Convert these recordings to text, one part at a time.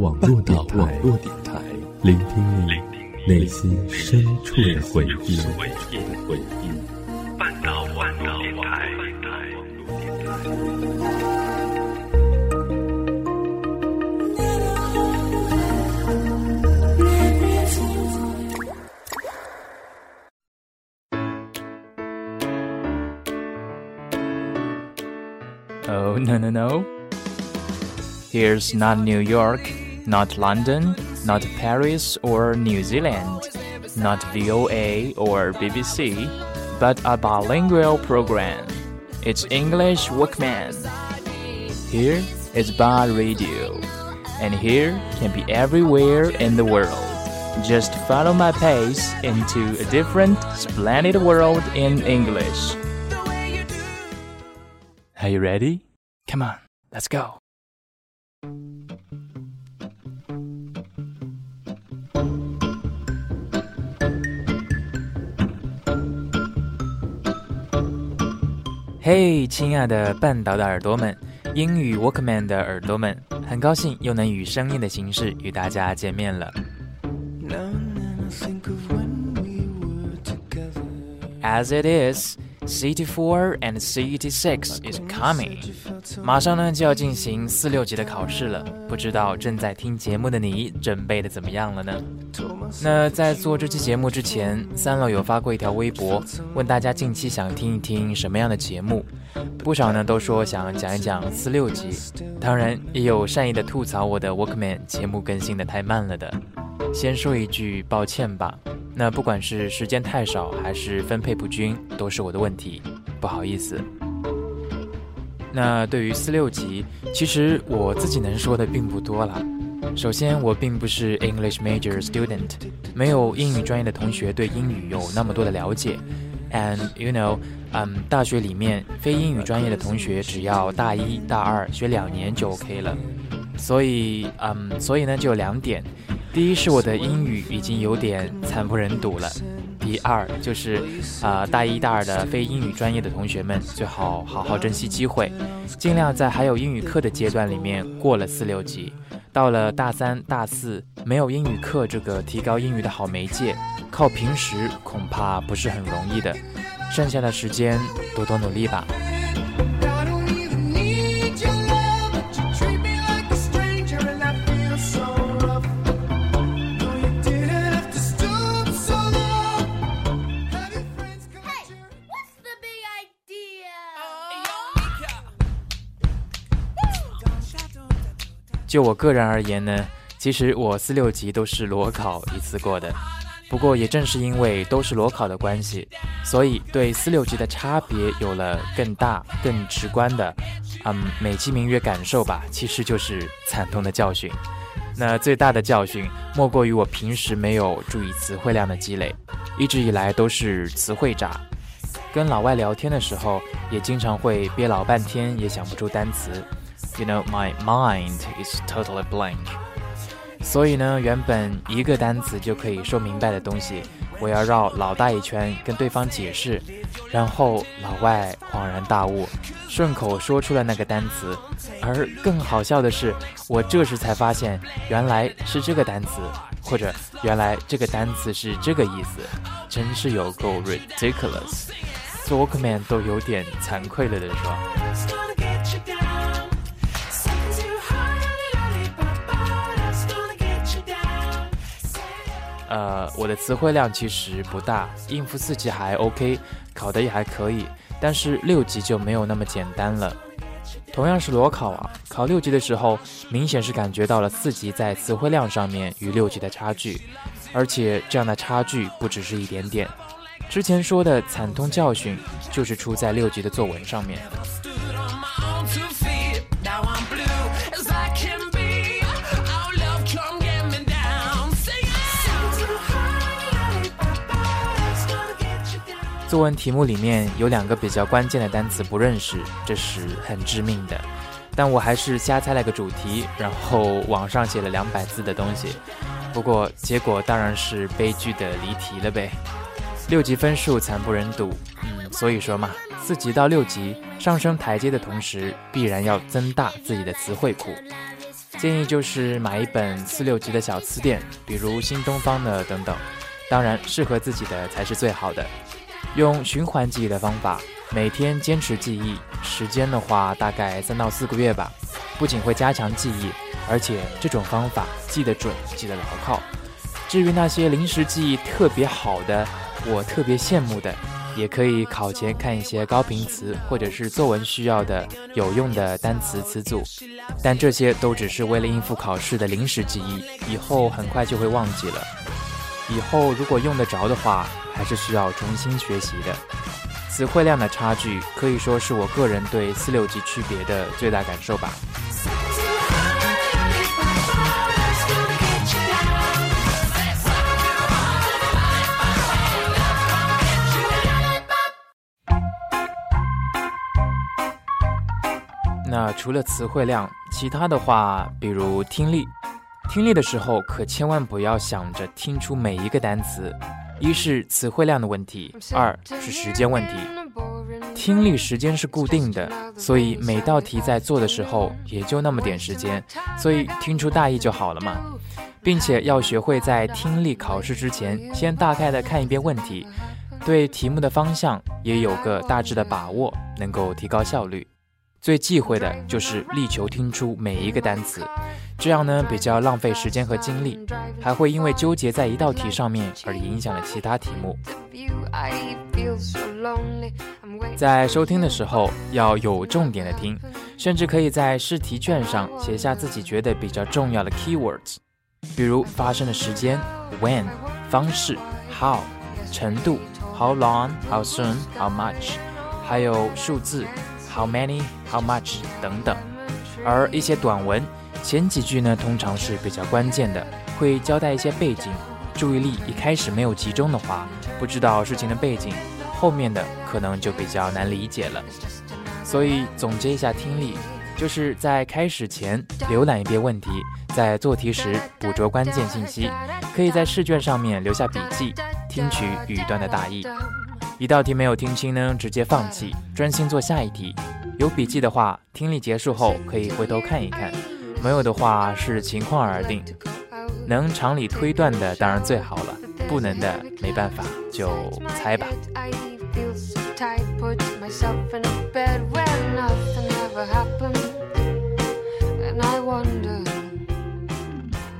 网络电台，聆听你内心深处的回忆。半岛网络电台。Oh no no no. Here's not New York, not London, not Paris or New Zealand, not VOA or BBC, but a bilingual program. It's English Workman. Here is Bar Radio, and here can be everywhere in the world. Just follow my pace into a different, splendid world in English. Are you ready? Come on, let's go. 嘿，亲爱的半岛的耳朵们，英语 Walkman 的耳朵们，很高兴又能以声音的形式与大家见面了。As it is. CT4 and CT6 is coming，马上呢就要进行四六级的考试了，不知道正在听节目的你准备的怎么样了呢？那在做这期节目之前，三楼有发过一条微博，问大家近期想听一听什么样的节目，不少呢都说想讲一讲四六级，当然也有善意的吐槽我的 Walkman 节目更新的太慢了的，先说一句抱歉吧。那不管是时间太少还是分配不均，都是我的问题，不好意思。那对于四六级，其实我自己能说的并不多了。首先，我并不是 English major student，没有英语专业的同学对英语有那么多的了解。And you know，嗯，大学里面非英语专业的同学只要大一大二学两年就 OK 了。所以，嗯，所以呢，就有两点。第一是我的英语已经有点惨不忍睹了，第二就是，啊，大一、大二的非英语专业的同学们最好好好珍惜机会，尽量在还有英语课的阶段里面过了四六级。到了大三、大四，没有英语课这个提高英语的好媒介，靠平时恐怕不是很容易的。剩下的时间多多努力吧。就我个人而言呢，其实我四六级都是裸考一次过的。不过也正是因为都是裸考的关系，所以对四六级的差别有了更大、更直观的，嗯，美其名曰感受吧，其实就是惨痛的教训。那最大的教训莫过于我平时没有注意词汇量的积累，一直以来都是词汇渣。跟老外聊天的时候，也经常会憋老半天也想不出单词。You know, my mind is totally blank. 所以呢，原本一个单词就可以说明白的东西，我要绕老大一圈跟对方解释，然后老外恍然大悟，顺口说出了那个单词。而更好笑的是，我这时才发现原来是这个单词，或者原来这个单词是这个意思，真是有够 ridiculous。做 Walkman 都有点惭愧了的说。呃，我的词汇量其实不大，应付四级还 OK，考的也还可以，但是六级就没有那么简单了。同样是裸考啊，考六级的时候，明显是感觉到了四级在词汇量上面与六级的差距，而且这样的差距不只是一点点。之前说的惨痛教训，就是出在六级的作文上面。作文题目里面有两个比较关键的单词不认识，这是很致命的。但我还是瞎猜了个主题，然后网上写了两百字的东西。不过结果当然是悲剧的离题了呗。六级分数惨不忍睹，嗯，所以说嘛，四级到六级上升台阶的同时，必然要增大自己的词汇库。建议就是买一本四六级的小词典，比如新东方的等等。当然，适合自己的才是最好的。用循环记忆的方法，每天坚持记忆，时间的话大概三到四个月吧。不仅会加强记忆，而且这种方法记得准，记得牢靠。至于那些临时记忆特别好的，我特别羡慕的。也可以考前看一些高频词，或者是作文需要的有用的单词词组，但这些都只是为了应付考试的临时记忆，以后很快就会忘记了。以后如果用得着的话，还是需要重新学习的。词汇量的差距可以说是我个人对四六级区别的最大感受吧。那除了词汇量，其他的话，比如听力，听力的时候可千万不要想着听出每一个单词，一是词汇量的问题，二是时间问题。听力时间是固定的，所以每道题在做的时候也就那么点时间，所以听出大意就好了嘛。并且要学会在听力考试之前，先大概的看一遍问题，对题目的方向也有个大致的把握，能够提高效率。最忌讳的就是力求听出每一个单词，这样呢比较浪费时间和精力，还会因为纠结在一道题上面而影响了其他题目。在收听的时候要有重点的听，甚至可以在试题卷上写下自己觉得比较重要的 keywords，比如发生的时间 when，方式 how，程度 how long，how soon，how much，还有数字。How many? How much? 等等，而一些短文前几句呢，通常是比较关键的，会交代一些背景。注意力一开始没有集中的话，不知道事情的背景，后面的可能就比较难理解了。所以总结一下听力，就是在开始前浏览一遍问题，在做题时捕捉关键信息，可以在试卷上面留下笔记，听取语段的大意。一道题没有听清呢，直接放弃，专心做下一题。有笔记的话，听力结束后可以回头看一看；没有的话，视情况而定。能常理推断的当然最好了，不能的没办法就猜吧。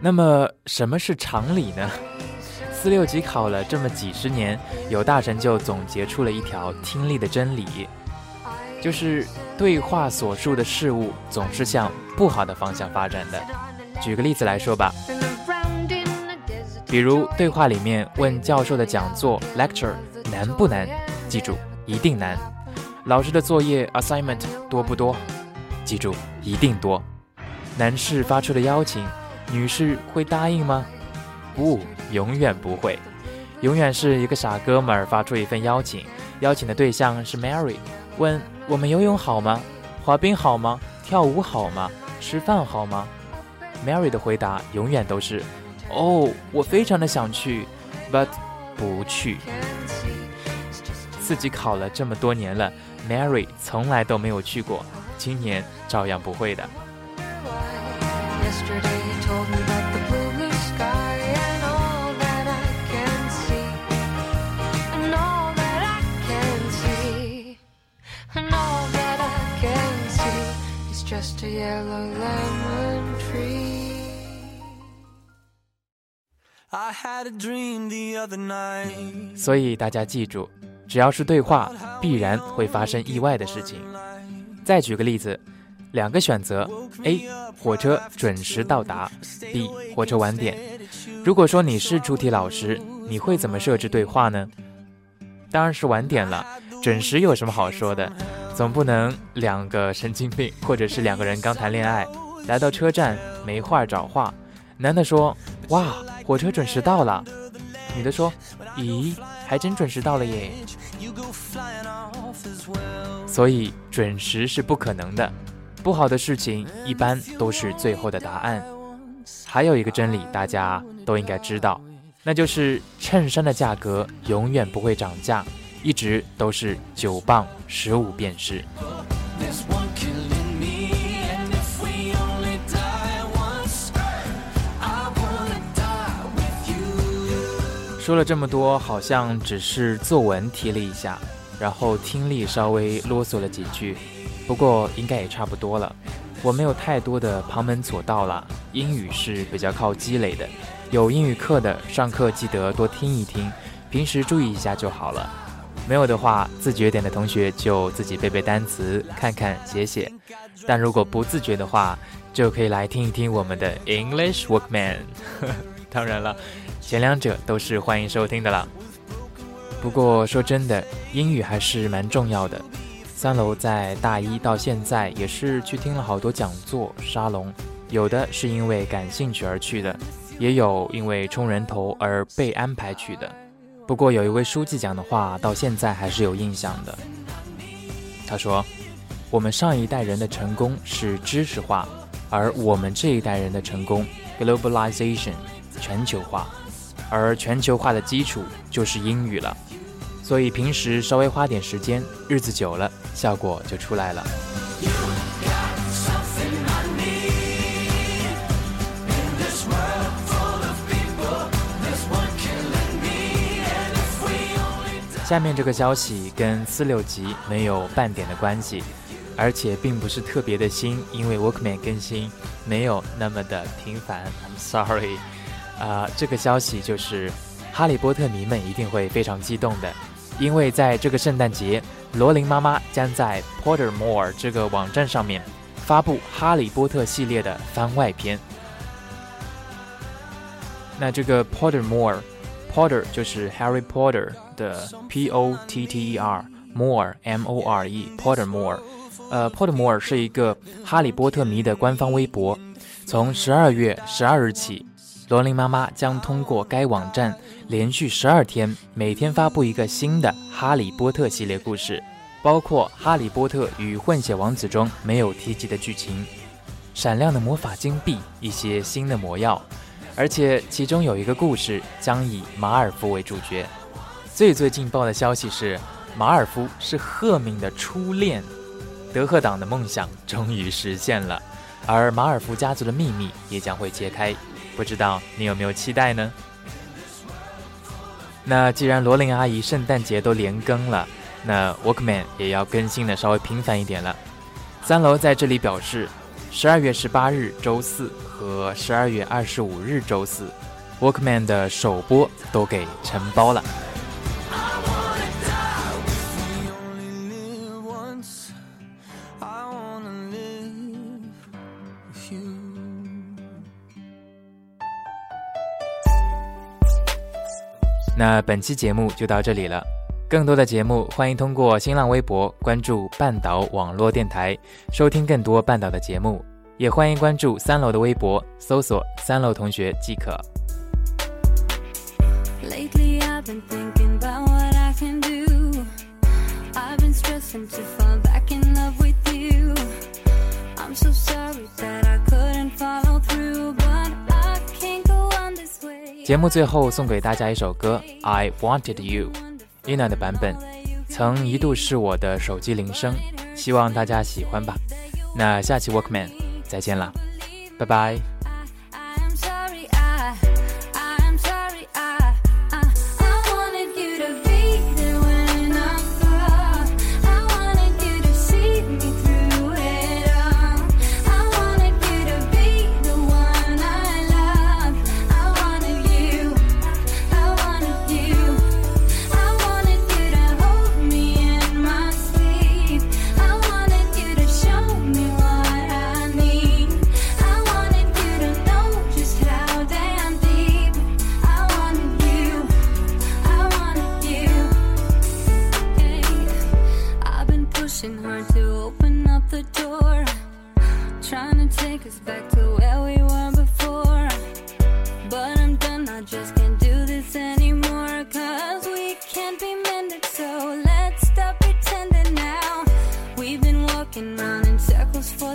那么，什么是常理呢？四六级考了这么几十年，有大神就总结出了一条听力的真理，就是对话所述的事物总是向不好的方向发展的。举个例子来说吧，比如对话里面问教授的讲座 lecture 难不难，记住一定难；老师的作业 assignment 多不多，记住一定多；男士发出的邀请，女士会答应吗？不。永远不会，永远是一个傻哥们儿发出一份邀请，邀请的对象是 Mary，问我们游泳好吗？滑冰好吗？跳舞好吗？吃饭好吗？Mary 的回答永远都是，哦，我非常的想去，but 不去。自己考了这么多年了，Mary 从来都没有去过，今年照样不会的。所以大家记住，只要是对话，必然会发生意外的事情。再举个例子，两个选择：A. 火车准时到达；B. 火车晚点。如果说你是出题老师，你会怎么设置对话呢？当然是晚点了。准时有什么好说的？总不能两个神经病，或者是两个人刚谈恋爱，来到车站没话找话。男的说：“哇，火车准时到了。”女的说：“咦，还真准时到了耶。”所以准时是不可能的，不好的事情一般都是最后的答案。还有一个真理，大家都应该知道，那就是衬衫的价格永远不会涨价。一直都是九磅十五便士。说了这么多，好像只是作文提了一下，然后听力稍微啰嗦了几句，不过应该也差不多了。我没有太多的旁门左道了，英语是比较靠积累的，有英语课的上课记得多听一听，平时注意一下就好了。没有的话，自觉点的同学就自己背背单词，看看写写。但如果不自觉的话，就可以来听一听我们的 English Workman。当然了，前两者都是欢迎收听的啦。不过说真的，英语还是蛮重要的。三楼在大一到现在也是去听了好多讲座、沙龙，有的是因为感兴趣而去的，也有因为冲人头而被安排去的。不过有一位书记讲的话，到现在还是有印象的。他说：“我们上一代人的成功是知识化，而我们这一代人的成功 （globalization） 全球化，而全球化的基础就是英语了。”所以平时稍微花点时间，日子久了，效果就出来了。下面这个消息跟四六级没有半点的关系，而且并不是特别的新，因为 Workman 更新没有那么的频繁。I'm sorry，啊，这个消息就是哈利波特迷们一定会非常激动的。因为在这个圣诞节，罗琳妈妈将在 Pottermore 这个网站上面发布《哈利波特》系列的番外篇。那这个 Pottermore Potter 就是 Harry Potter 的 P O T T E R，More M O R E，Pottermore。呃，Pottermore 是一个哈利波特迷的官方微博。从十二月十二日起。罗琳妈妈将通过该网站连续十二天，每天发布一个新的《哈利波特》系列故事，包括《哈利波特与混血王子》中没有提及的剧情、闪亮的魔法金币、一些新的魔药，而且其中有一个故事将以马尔福为主角。最最劲爆的消息是，马尔福是赫敏的初恋，德赫党的梦想终于实现了，而马尔福家族的秘密也将会揭开。不知道你有没有期待呢？那既然罗琳阿姨圣诞节都连更了，那 Workman 也要更新的稍微频繁一点了。三楼在这里表示，十二月十八日周四和十二月二十五日周四，Workman 的首播都给承包了。那本期节目就到这里了，更多的节目欢迎通过新浪微博关注半岛网络电台收听更多半岛的节目，也欢迎关注三楼的微博搜索三楼同学即可。节目最后送给大家一首歌《I Wanted You》，Ina 的版本，曾一度是我的手机铃声，希望大家喜欢吧。那下期 Workman 再见了，拜拜。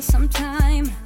sometime.